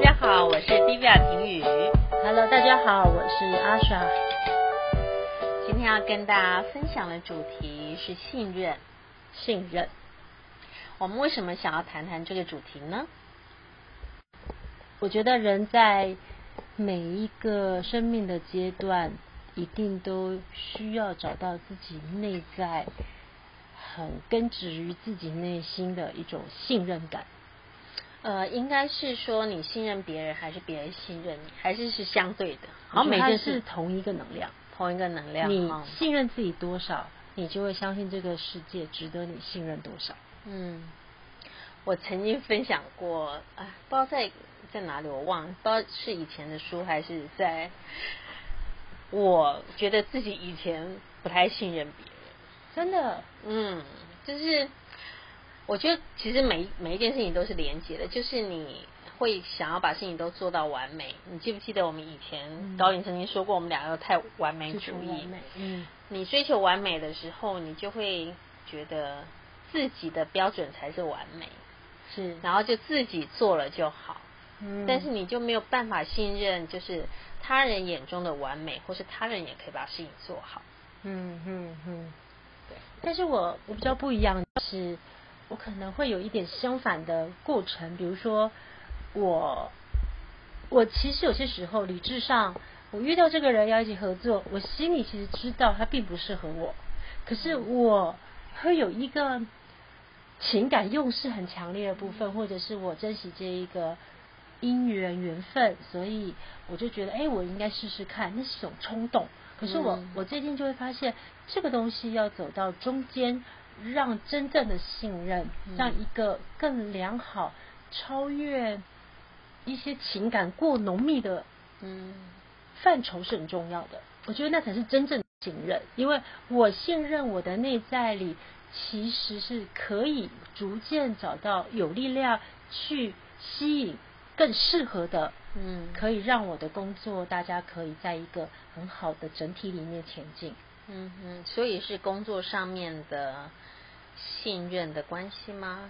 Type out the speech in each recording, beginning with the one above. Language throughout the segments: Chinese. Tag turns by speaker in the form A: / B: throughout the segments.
A: 家好，我是 Divya 婷雨。
B: Hello，大家好，我是阿莎。
A: 今天要跟大家分享的主题是信任。
B: 信任。
A: 我们为什么想要谈谈这个主题呢？
B: 我觉得人在每一个生命的阶段，一定都需要找到自己内在很根植于自己内心的一种信任感。
A: 呃，应该是说你信任别人，还是别人信任你，还是是相对的？
B: 好，每件事同一个能量，
A: 同一个能量。
B: 你信任自己多少，你就会相信这个世界值得你信任多少。
A: 嗯，我曾经分享过，啊，不知道在在哪里，我忘了，不知道是以前的书还是在。我觉得自己以前不太信任别人，
B: 真的，
A: 嗯，就是。我觉得其实每每一件事情都是连接的，就是你会想要把事情都做到完美。你记不记得我们以前导演曾经说过，我们两个太完美主义。
B: 嗯，
A: 你追求完美的时候，你就会觉得自己的标准才是完美，
B: 是，
A: 然后就自己做了就好。
B: 嗯，
A: 但是你就没有办法信任，就是他人眼中的完美，或是他人也可以把事情做好。
B: 嗯嗯嗯，对。但是我我比较不一样的是。我可能会有一点相反的过程，比如说我，我其实有些时候理智上，我遇到这个人要一起合作，我心里其实知道他并不适合我，可是我会有一个情感用事很强烈的部分，或者是我珍惜这一个姻缘缘分，所以我就觉得，哎，我应该试试看，那是一种冲动。可是我我最近就会发现，这个东西要走到中间。让真正的信任，让一个更良好、超越一些情感过浓密的嗯范畴是很重要的。我觉得那才是真正的信任，因为我信任我的内在里其实是可以逐渐找到有力量去吸引更适合的，嗯，可以让我的工作大家可以在一个很好的整体里面前进。
A: 嗯嗯，所以是工作上面的信任的关系吗？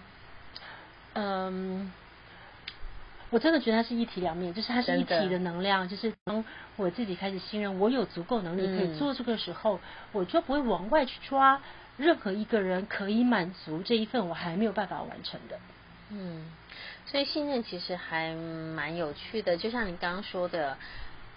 B: 嗯，我真的觉得它是一体两面，就是它是一体的能量。就是当我自己开始信任我有足够能力可以做这个时候，嗯、我就不会往外去抓任何一个人可以满足这一份我还没有办法完成的。
A: 嗯，所以信任其实还蛮有趣的，就像你刚刚说的，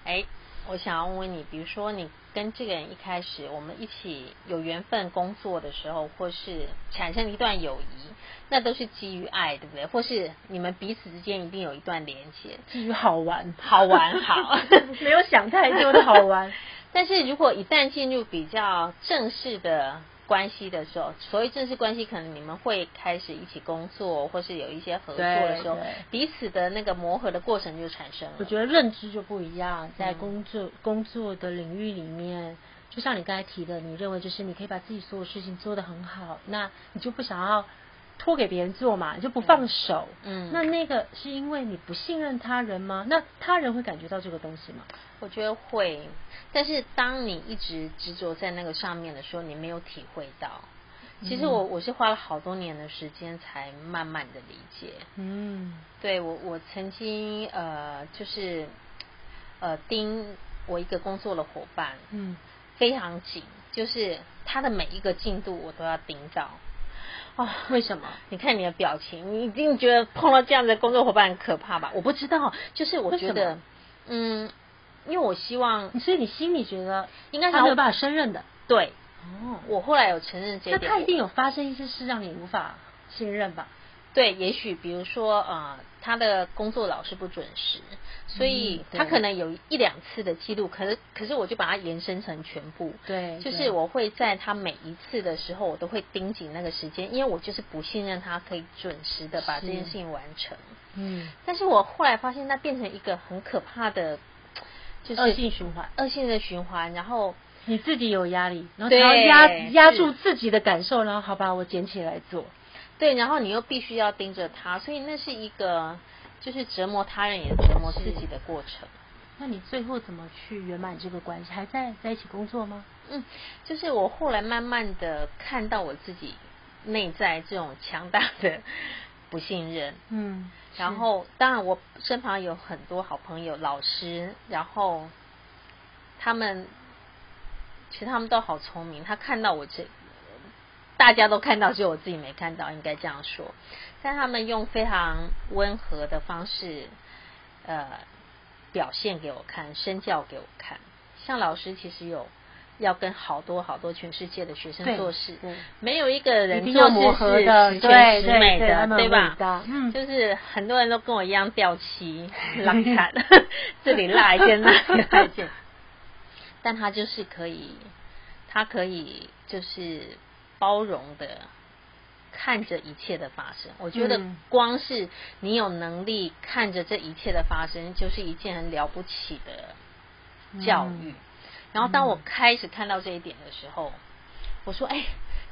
A: 哎。我想要问你，比如说你跟这个人一开始我们一起有缘分工作的时候，或是产生一段友谊，那都是基于爱，对不对？或是你们彼此之间一定有一段连接，
B: 基于好玩，
A: 好玩，好，
B: 没有想太多的好玩。
A: 但是如果一旦进入比较正式的。关系的时候，所谓正式关系，可能你们会开始一起工作，或是有一些合作的时候，彼此的那个磨合的过程就产生了。
B: 我觉得认知就不一样，在工作、嗯、工作的领域里面，就像你刚才提的，你认为就是你可以把自己所有事情做得很好，那你就不想要。托给别人做嘛，你就不放手。嗯，那那个是因为你不信任他人吗？那他人会感觉到这个东西吗？
A: 我觉得会，但是当你一直执着在那个上面的时候，你没有体会到。其实我我是花了好多年的时间才慢慢的理解。嗯，对我我曾经呃就是呃盯我一个工作的伙伴，嗯，非常紧，就是他的每一个进度我都要盯到。
B: 哦，为什么？
A: 你看你的表情，你一定觉得碰到这样的工作伙伴很可怕吧？我不知道，就是我觉得，嗯，因为我希望，
B: 所以你心里觉得应该是没有办法胜任的。
A: 对，哦，我后来有承认这一点。
B: 那他一定有发生一些事让你无法信任吧？
A: 对，也许比如说呃，他的工作老是不准时，所以他可能有一两次的记录，可是可是我就把它延伸成全部。
B: 对，
A: 就是我会在他每一次的时候，我都会盯紧那个时间，因为我就是不信任他可以准时的把这件事情完成。嗯，但是我后来发现，那变成一个很可怕的，就是
B: 恶性循环，
A: 恶性的循环。然后
B: 你自己有压力，然后要压压住自己的感受，然后好吧，我捡起来做。
A: 对，然后你又必须要盯着他，所以那是一个就是折磨他人也折磨自己的过程。
B: 那你最后怎么去圆满这个关系？还在在一起工作吗？
A: 嗯，就是我后来慢慢的看到我自己内在这种强大的不信任，
B: 嗯，
A: 然后当然我身旁有很多好朋友、老师，然后他们其实他们都好聪明，他看到我这，大家都看到，只有我自己没看到，应该这样说，但他们用非常温和的方式，呃，表现给我看，身教给我看，像老师其实有。要跟好多好多全世界的学生做事，没有一个人做事是十全十美的，对吧？嗯，就是很多人都跟我一样掉漆、拉惨，这里拉一件，那里拉一件，但他就是可以，他可以就是包容的看着一切的发生。我觉得光是你有能力看着这一切的发生，就是一件很了不起的教育。然后当我开始看到这一点的时候，我说：“哎，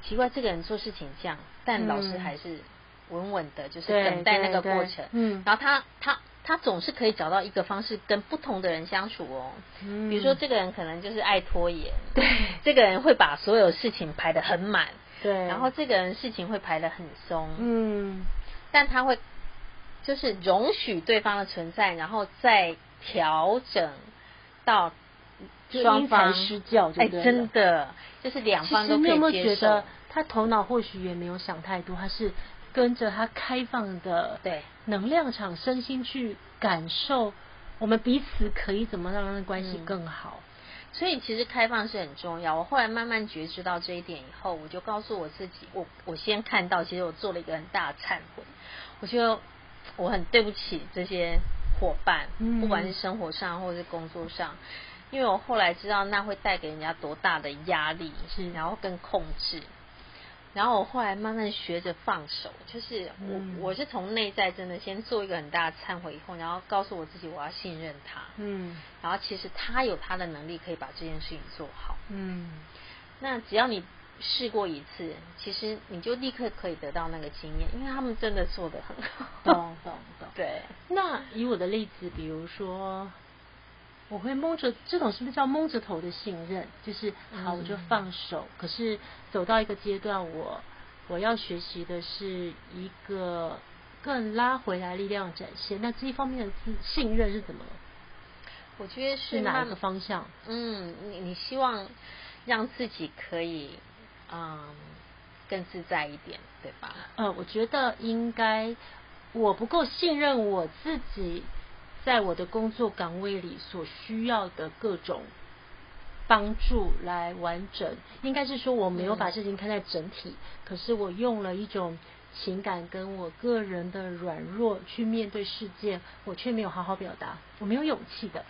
A: 奇怪，这个人做事情这样，但老师还是稳稳的，就是等待那个过程。嗯，然后他他他总是可以找到一个方式跟不同的人相处哦。嗯，比如说这个人可能就是爱拖延，对，这个人会把所有事情排得很满，对，然后这个人事情会排得很松，嗯，但他会就是容许对方的存在，然后再调整到。”双方施教，哎，真的就是两方都可以接受。你有没有觉得
B: 他头脑或许也没有想太多，他是跟着他开放的对能量场、身心去感受，我们彼此可以怎么让那关系更好。嗯。
A: 所以其实开放是很重要。我后来慢慢觉知到这一点以后，我就告诉我自己，我我先看到，其实我做了一个很大的忏悔。我觉得我很对不起这些伙伴，不管是生活上或者是工作上。因为我后来知道那会带给人家多大的压力，是然后跟控制，然后我后来慢慢学着放手，就是我、嗯、我是从内在真的先做一个很大的忏悔以后，然后告诉我自己我要信任他，嗯，然后其实他有他的能力可以把这件事情做好，嗯，那只要你试过一次，其实你就立刻可以得到那个经验，因为他们真的做得很好，
B: 懂懂懂，
A: 对。
B: 那以我的例子，比如说。我会蒙着，这种是不是叫蒙着头的信任？就是好，我就放手。可是走到一个阶段，我我要学习的是一个更拉回来力量展现。那这一方面的自信任是怎么？
A: 我觉得是，
B: 是哪一个方向？
A: 嗯，你你希望让自己可以嗯更自在一点，对吧？
B: 呃，我觉得应该我不够信任我自己。在我的工作岗位里所需要的各种帮助来完整，应该是说我没有把事情看在整体，嗯、可是我用了一种情感跟我个人的软弱去面对世界，我却没有好好表达，我没有勇气的。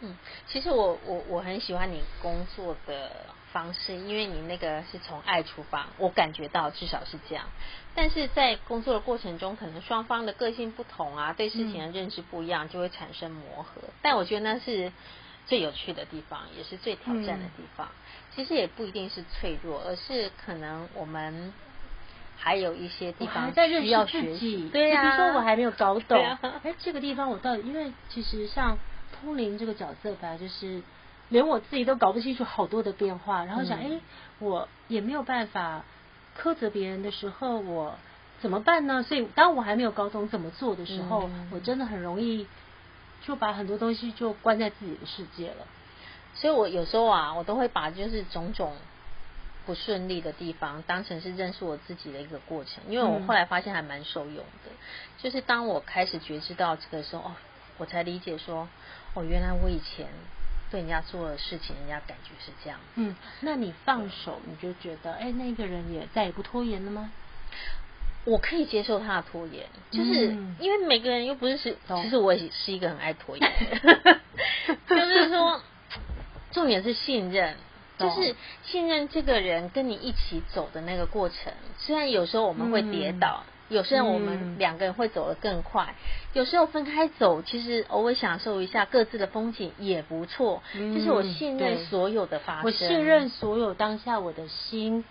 A: 嗯，其实我我我很喜欢你工作的方式，因为你那个是从爱出发，我感觉到至少是这样。但是在工作的过程中，可能双方的个性不同啊，对事情的认知不一样，就会产生磨合。嗯、但我觉得那是最有趣的地方，也是最挑战的地方。嗯、其实也不一定是脆弱，而是可能我们还有一些地方需要学习。
B: 对呀、啊，比如说我还没有搞懂，哎、啊，这个地方我到底，因为其实像通灵这个角色吧，就是。连我自己都搞不清楚好多的变化，然后想，哎、嗯，我也没有办法苛责别人的时候，我怎么办呢？所以，当我还没有搞懂怎么做的时候，嗯、我真的很容易就把很多东西就关在自己的世界了。
A: 所以我有时候啊，我都会把就是种种不顺利的地方当成是认识我自己的一个过程，因为我后来发现还蛮受用的。嗯、就是当我开始觉知到这个时候，哦，我才理解说，哦，原来我以前。对人家做的事情，人家感觉是这样。
B: 嗯，那你放手，你就觉得，哎，那个人也再也不拖延了吗？
A: 我可以接受他的拖延，就是因为每个人又不是是，其实我也是一个很爱拖延的。就是说，重点是信任，就是信任这个人跟你一起走的那个过程。虽然有时候我们会跌倒。有时候我们两个人会走得更快，嗯、有时候分开走，其实偶尔享受一下各自的风景也不错。嗯、就是我信任所有的发生，
B: 我信任所有当下我的心，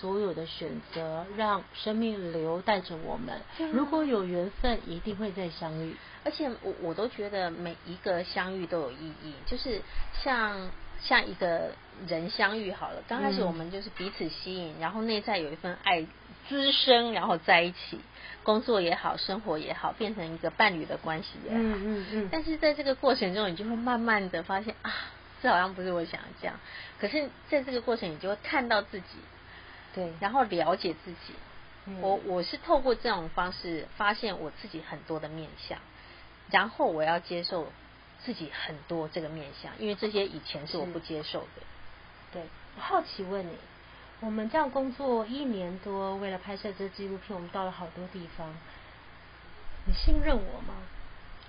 B: 所有的选择，让生命流带着我们。嗯、如果有缘分，一定会再相遇。
A: 而且我我都觉得每一个相遇都有意义，就是像像一个人相遇好了，刚开始我们就是彼此吸引，嗯、然后内在有一份爱。滋生，然后在一起，工作也好，生活也好，变成一个伴侣的关系也好。嗯嗯嗯。但是在这个过程中，你就会慢慢的发现啊，这好像不是我想的这样。可是在这个过程，你就会看到自己，
B: 对，
A: 然后了解自己。嗯、我我是透过这种方式发现我自己很多的面相，然后我要接受自己很多这个面相，因为这些以前是我不接受的。
B: 对，我好奇问你，我们这样工作一年多，为了拍摄这纪录片，我们到了好多地方，你信任我吗？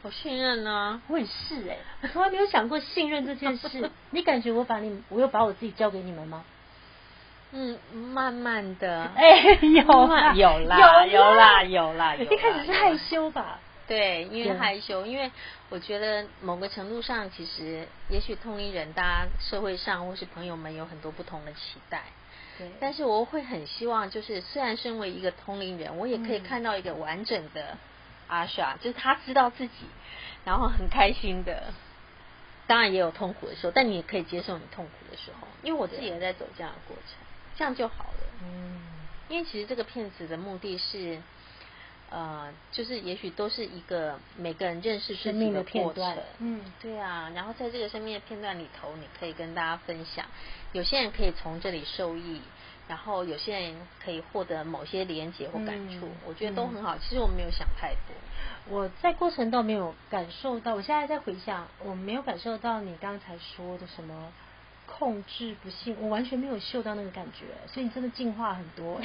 A: 我信任啊，
B: 我也是哎、欸，我从来没有想过信任这件事。你感觉我把你，我又把我自己交给你们吗？
A: 嗯，慢慢的，
B: 哎、欸，有啦，
A: 有啦，有啦，有啦，有啦。
B: 一开始是害羞吧？
A: 对，因为害羞，因为我觉得某个程度上，其实也许同龄人，大家社会上或是朋友们有很多不同的期待。
B: 对。
A: 但是我会很希望，就是虽然身为一个通灵人，我也可以看到一个完整的阿莎，就是他知道自己，然后很开心的。当然也有痛苦的时候，但你也可以接受你痛苦的时候，因为我自己也在走这样的过程。这样就好了。嗯，因为其实这个片子的目的是，呃，就是也许都是一个每个人认识生命的片段。嗯，对啊。然后在这个生命的片段里头，你可以跟大家分享。有些人可以从这里受益，然后有些人可以获得某些连结或感触。嗯，我觉得都很好。其实我没有想太多。
B: 我在过程倒没有感受到，我现在在回想，我没有感受到你刚才说的什么。控制不幸，我完全没有嗅到那个感觉，所以你真的进化很多。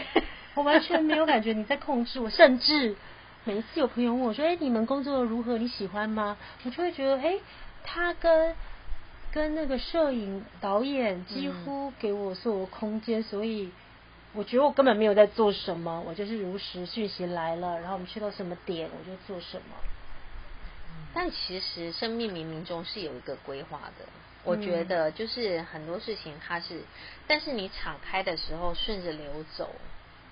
B: 我完全没有感觉你在控制我，甚至每一次有朋友问我说：“哎，你们工作如何？你喜欢吗？”我就会觉得，哎，他跟跟那个摄影导演几乎给我所有空间，所以我觉得我根本没有在做什么，我就是如实讯息来了，然后我们去到什么点我就做什么。
A: 但其实生命冥冥中是有一个规划的。我觉得就是很多事情它是，但是你敞开的时候，顺着流走，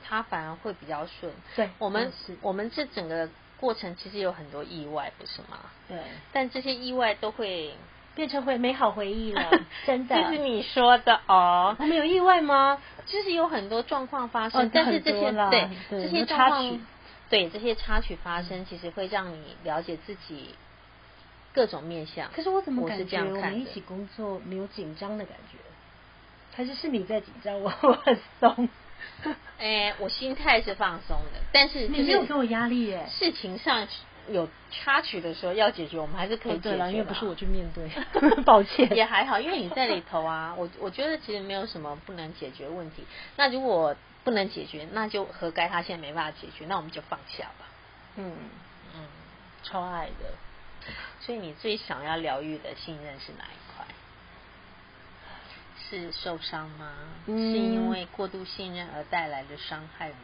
A: 它反而会比较顺。
B: 对，
A: 我们我们这整个过程其实有很多意外，不是吗？
B: 对。
A: 但这些意外都会
B: 变成回美好回忆了，真的。
A: 就是你说的哦。
B: 我们有意外吗？
A: 就是有很多状况发生，哦、但是这些对，对这些插曲，对这些插曲发生，其实会让你了解自己。各种面相，
B: 可是我怎么感觉我们一起工作没有紧张的感觉？还是是你在紧张，我我很松？
A: 哎、欸，我心态是放松的，但是
B: 你没有给我压力耶。
A: 事情上有插曲的时候要解决，我们还是可以解决的，
B: 因为不是 我去面对，抱歉。
A: 也还好，因为你在里头啊，我我觉得其实没有什么不能解决问题。那如果不能解决，那就活该他现在没办法解决，那我们就放下吧。
B: 嗯嗯，超爱的。
A: 所以你最想要疗愈的信任是哪一块？是受伤吗？嗯、是因为过度信任而带来的伤害吗？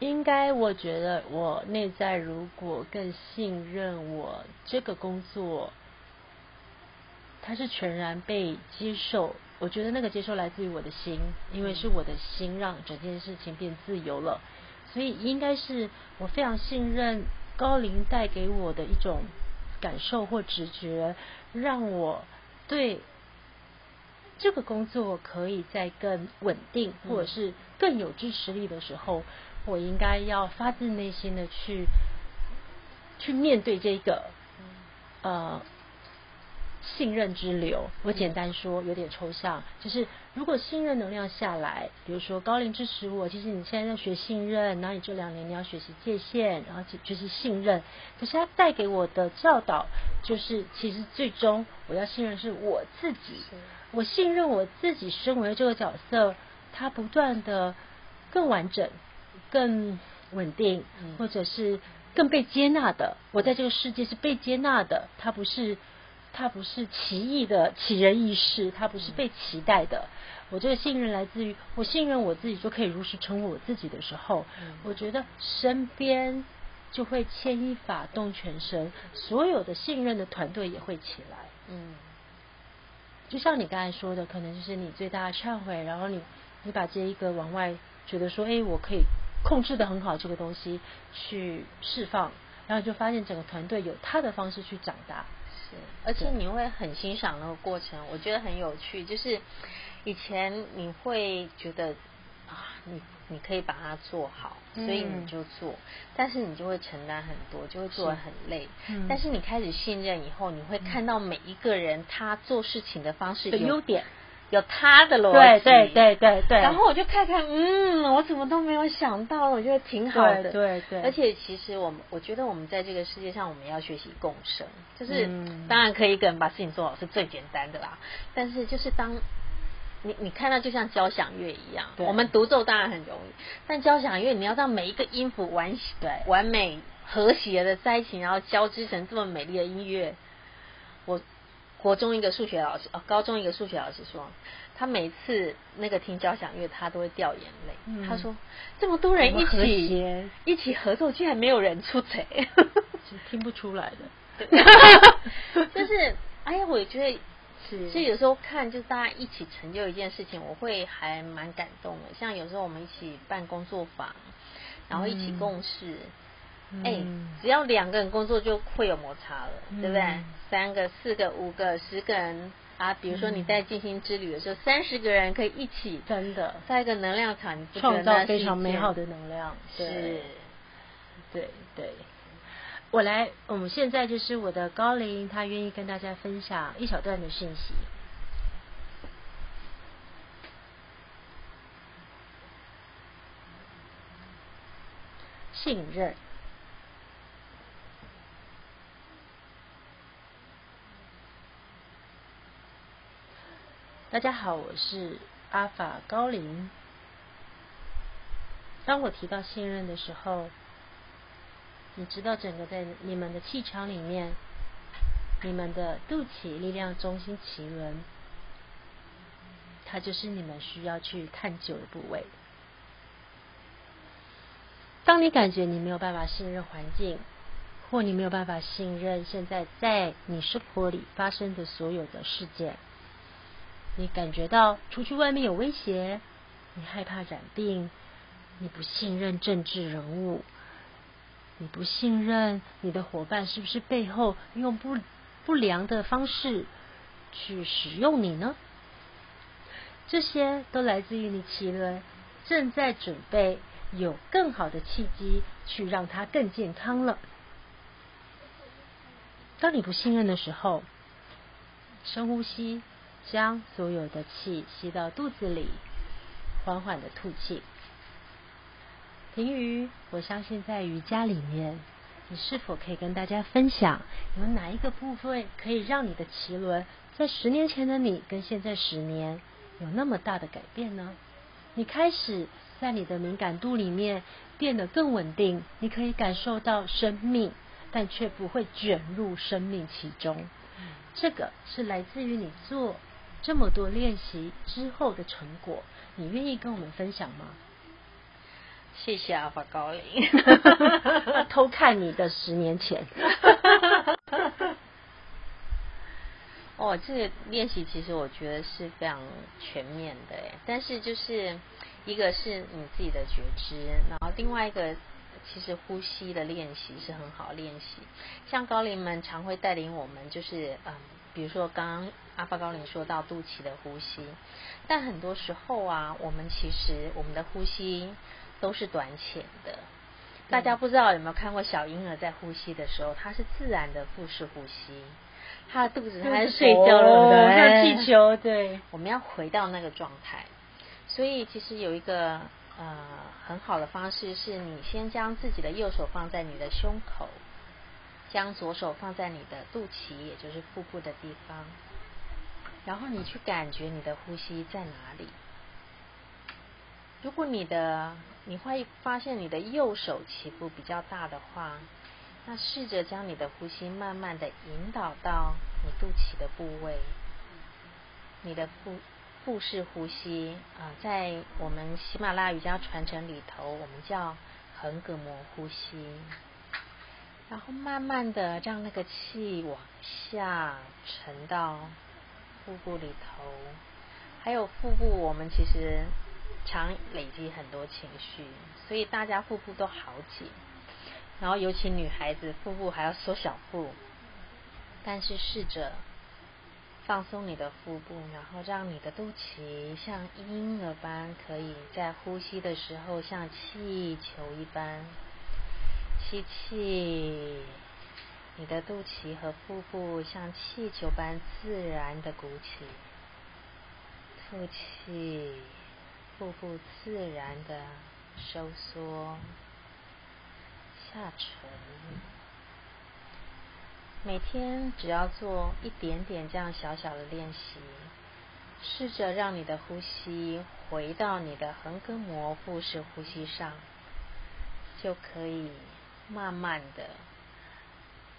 B: 应该，我觉得我内在如果更信任我这个工作，它是全然被接受。我觉得那个接受来自于我的心，因为是我的心让整件事情变自由了。所以应该是我非常信任高龄带给我的一种感受或直觉，让我对这个工作可以在更稳定或者是更有支持力的时候，我应该要发自内心的去去面对这个呃。信任之流，我简单说有点抽象，就是如果信任能量下来，比如说高龄支持我，其实你现在在学信任，然后你这两年你要学习界限，然后就是信任，可是他带给我的教导就是，其实最终我要信任是我自己，我信任我自己身为这个角色，他不断的更完整、更稳定，或者是更被接纳的，我在这个世界是被接纳的，他不是。他不是奇异的奇人异事，他不是被期待的。我这个信任来自于我信任我自己，就可以如实成为我自己的时候，我觉得身边就会牵一发动全身，所有的信任的团队也会起来。嗯，就像你刚才说的，可能就是你最大的忏悔，然后你你把这一个往外觉得说，哎，我可以控制的很好这个东西去释放，然后就发现整个团队有他的方式去长大。
A: 而且你会很欣赏那个过程，我觉得很有趣。就是以前你会觉得啊，你你可以把它做好，所以你就做，嗯、但是你就会承担很多，就会做的很累。嗯、但是你开始信任以后，你会看到每一个人他做事情的方式的优点。有他的逻辑，
B: 对对对对对。
A: 然后我就看看，嗯，我怎么都没有想到，我觉得挺好的。
B: 对对对。
A: 而且其实我们，我觉得我们在这个世界上，我们要学习共生。就是、嗯、当然可以一个人把事情做好是最简单的啦。但是就是当你你看到就像交响乐一样，我们独奏当然很容易，但交响乐你要让每一个音符完对完美和谐的在一起，然后交织成这么美丽的音乐，我。国中一个数学老师哦，高中一个数学老师说，他每次那个听交响乐，他都会掉眼泪。嗯、他说，这么多人一起一起合作，竟然没有人出错，
B: 听不出来的。
A: 就 是，哎呀，我觉得是，所以有时候看，就是大家一起成就一件事情，我会还蛮感动的。像有时候我们一起办工作坊，然后一起共事。嗯哎、欸，只要两个人工作就会有摩擦了，嗯、对不对？三个、四个、五个、十个人啊，比如说你在静心之旅的时候，三十个人可以一起，
B: 真的
A: 在一个能量场
B: 创造非常美好的能量。
A: 是，对
B: 对，对。我来，我们现在就是我的高龄，他愿意跟大家分享一小段的讯息。信任。大家好，我是阿法高林。当我提到信任的时候，你知道整个在你们的气场里面，你们的肚脐力量中心脐轮，它就是你们需要去探究的部位。当你感觉你没有办法信任环境，或你没有办法信任现在在你生活里发生的所有的事件。你感觉到出去外面有威胁，你害怕染病，你不信任政治人物，你不信任你的伙伴是不是背后用不不良的方式去使用你呢？这些都来自于你奇轮正在准备有更好的契机去让它更健康了。当你不信任的时候，深呼吸。将所有的气吸到肚子里，缓缓的吐气。婷瑜，我相信在瑜伽里面，你是否可以跟大家分享，有哪一个部分可以让你的脐轮在十年前的你跟现在十年有那么大的改变呢？你开始在你的敏感度里面变得更稳定，你可以感受到生命，但却不会卷入生命其中。这个是来自于你做。这么多练习之后的成果，你愿意跟我们分享吗？
A: 谢谢阿法高林，
B: 偷看你的十年前。
A: 哦，这个练习其实我觉得是非常全面的诶，但是就是一个是你自己的觉知，然后另外一个其实呼吸的练习是很好练习，像高龄们常会带领我们，就是嗯。比如说，刚刚阿巴高林说到肚脐的呼吸，但很多时候啊，我们其实我们的呼吸都是短浅的。大家不知道有没有看过小婴儿在呼吸的时候，他是自然的腹式呼吸，他的肚子还是睡觉了，对，
B: 像气球。对，
A: 我们要回到那个状态。所以，其实有一个呃很好的方式，是你先将自己的右手放在你的胸口。将左手放在你的肚脐，也就是腹部的地方，然后你去感觉你的呼吸在哪里。如果你的你会发现你的右手起伏比较大的话，那试着将你的呼吸慢慢的引导到你肚脐的部位，你的腹腹式呼吸啊，在我们喜马拉雅瑜伽传承里头，我们叫横膈膜呼吸。然后慢慢的让那个气往下沉到腹部里头，还有腹部，我们其实常累积很多情绪，所以大家腹部都好紧。然后尤其女孩子腹部还要缩小腹，但是试着放松你的腹部，然后让你的肚脐像婴儿般，可以在呼吸的时候像气球一般吸气，你的肚脐和腹部像气球般自然的鼓起，吐气，腹部自然的收缩下沉。每天只要做一点点这样小小的练习，试着让你的呼吸回到你的横膈膜腹式呼吸上，就可以慢慢的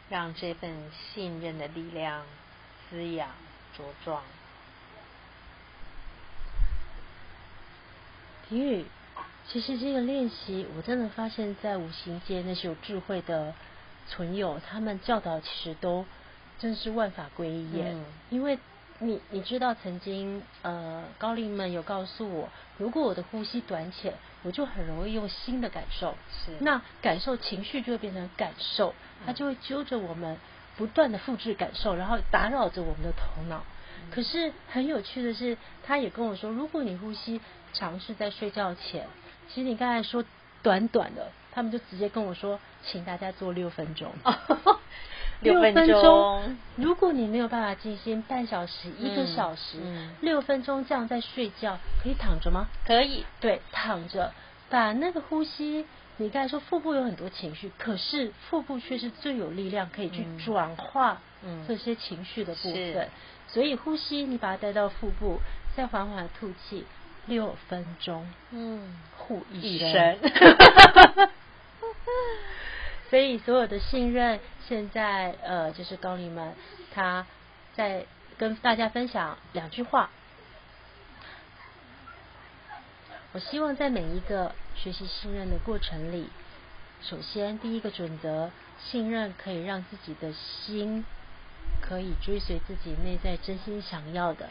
A: 让这份信任的力量滋养茁壮。
B: 婷雨，其实这个练习我真的发现，在五行界那些有智慧的。存有他们教导其实都真是万法归一耶，嗯、因为你你知道曾经呃高龄们有告诉我，如果我的呼吸短浅，我就很容易用新的感受，是那感受情绪就会变成感受，它就会揪着我们不断的复制感受，然后打扰着我们的头脑。嗯、可是很有趣的是，他也跟我说，如果你呼吸尝试在睡觉前，其实你刚才说短短的。他们就直接跟我说，请大家做六分钟。
A: 六分钟，
B: 如果你没有办法静心半小时、一个小时，嗯嗯、六分钟这样在睡觉，可以躺着吗？
A: 可以。
B: 对，躺着，把那个呼吸。你刚才说腹部有很多情绪，可是腹部却是最有力量可以去转化这些情绪的部分。嗯、所以呼吸，你把它带到腹部，再缓缓吐气，六分钟。嗯，护一生。所以所有的信任，现在呃，就是高灵们，他在跟大家分享两句话。我希望在每一个学习信任的过程里，首先第一个准则，信任可以让自己的心可以追随自己内在真心想要的。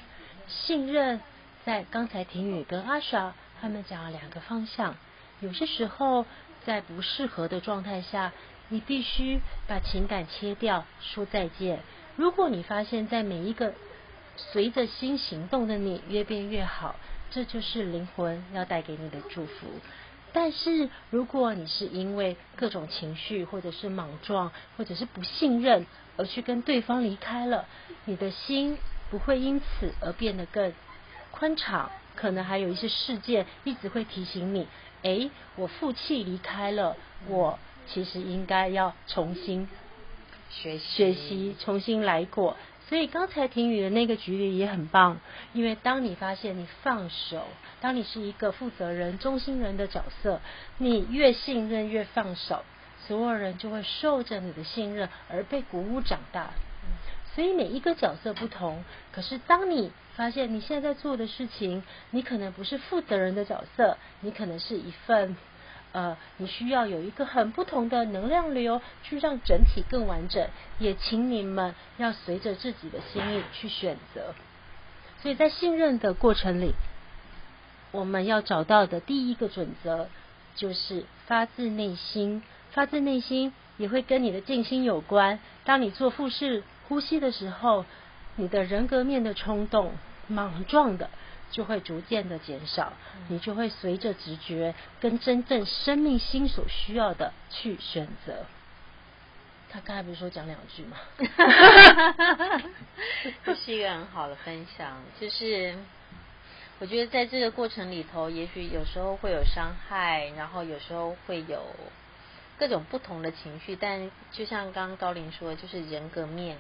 B: 信任在刚才婷雨跟阿莎他们讲了两个方向，有些时候。在不适合的状态下，你必须把情感切掉，说再见。如果你发现，在每一个随着心行动的你越变越好，这就是灵魂要带给你的祝福。但是，如果你是因为各种情绪，或者是莽撞，或者是不信任而去跟对方离开了，你的心不会因此而变得更宽敞，可能还有一些事件一直会提醒你。哎，我负气离开了，我其实应该要重新学习学习，重新来过。所以刚才婷雨的那个举例也很棒，因为当你发现你放手，当你是一个负责人、中心人的角色，你越信任越放手，所有人就会受着你的信任而被鼓舞长大。所以每一个角色不同，可是当你发现你现在在做的事情，你可能不是负责人的角色，你可能是一份，呃，你需要有一个很不同的能量流，去让整体更完整。也请你们要随着自己的心意去选择。所以在信任的过程里，我们要找到的第一个准则就是发自内心，发自内心也会跟你的静心有关。当你做腹式呼吸的时候，你的人格面的冲动、莽撞的就会逐渐的减少，你就会随着直觉跟真正生命心所需要的去选择。他刚才不是说讲两句吗？
A: 这 是一个很好的分享，就是我觉得在这个过程里头，也许有时候会有伤害，然后有时候会有。各种不同的情绪，但就像刚刚高林说的，就是人格面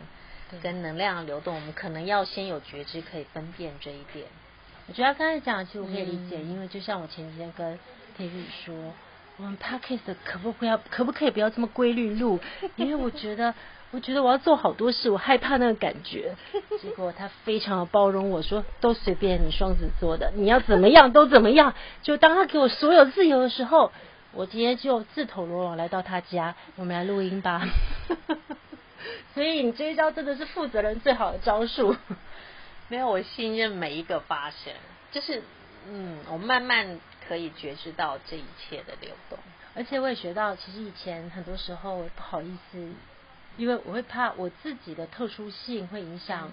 A: 跟能量流动，我们可能要先有觉知，可以分辨这一点。
B: 我觉得刚才讲，其实我可以理解，嗯、因为就像我前几天跟 David 说，我们 Podcast 可不可以可不可以不要这么规律录？因为我觉得，我觉得我要做好多事，我害怕那个感觉。结果他非常的包容我说，都随便你双子座的，你要怎么样都怎么样。就当他给我所有自由的时候。我今天就自投罗网来到他家，我们来录音吧。所以你这一招真的是负责人最好的招数。
A: 没有，我信任每一个发生，就是嗯，我慢慢可以觉知到这一切的流动。
B: 而且我也学到，其实以前很多时候我不好意思，因为我会怕我自己的特殊性会影响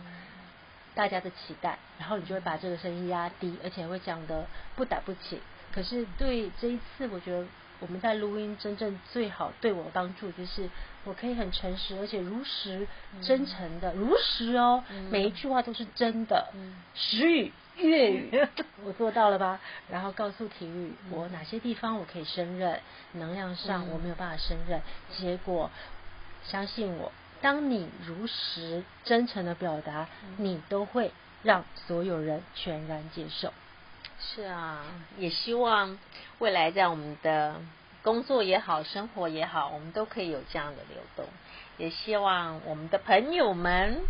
B: 大家的期待，然后你就会把这个声音压低，而且会讲的不打不起。可是对这一次，我觉得我们在录音真正最好对我帮助，就是我可以很诚实，而且如实、真诚的、嗯、如实哦，嗯、每一句话都是真的。实语、粤语，我做到了吧？然后告诉体育，我哪些地方我可以胜任，能量上我没有办法胜任。结果，相信我。当你如实真诚的表达，你都会让所有人全然接受。
A: 是啊，也希望未来在我们的工作也好，生活也好，我们都可以有这样的流动。也希望我们的朋友们、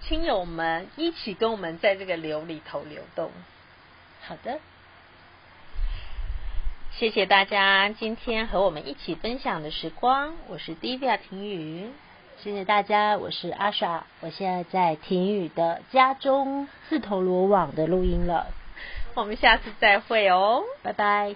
A: 亲友们一起跟我们在这个流里头流动。
B: 好的，
A: 谢谢大家今天和我们一起分享的时光。我是 Divya 婷雨。
B: 谢谢大家，我是阿莎，我现在在婷雨的家中四头罗网的录音了，
A: 我们下次再会哦，
B: 拜拜。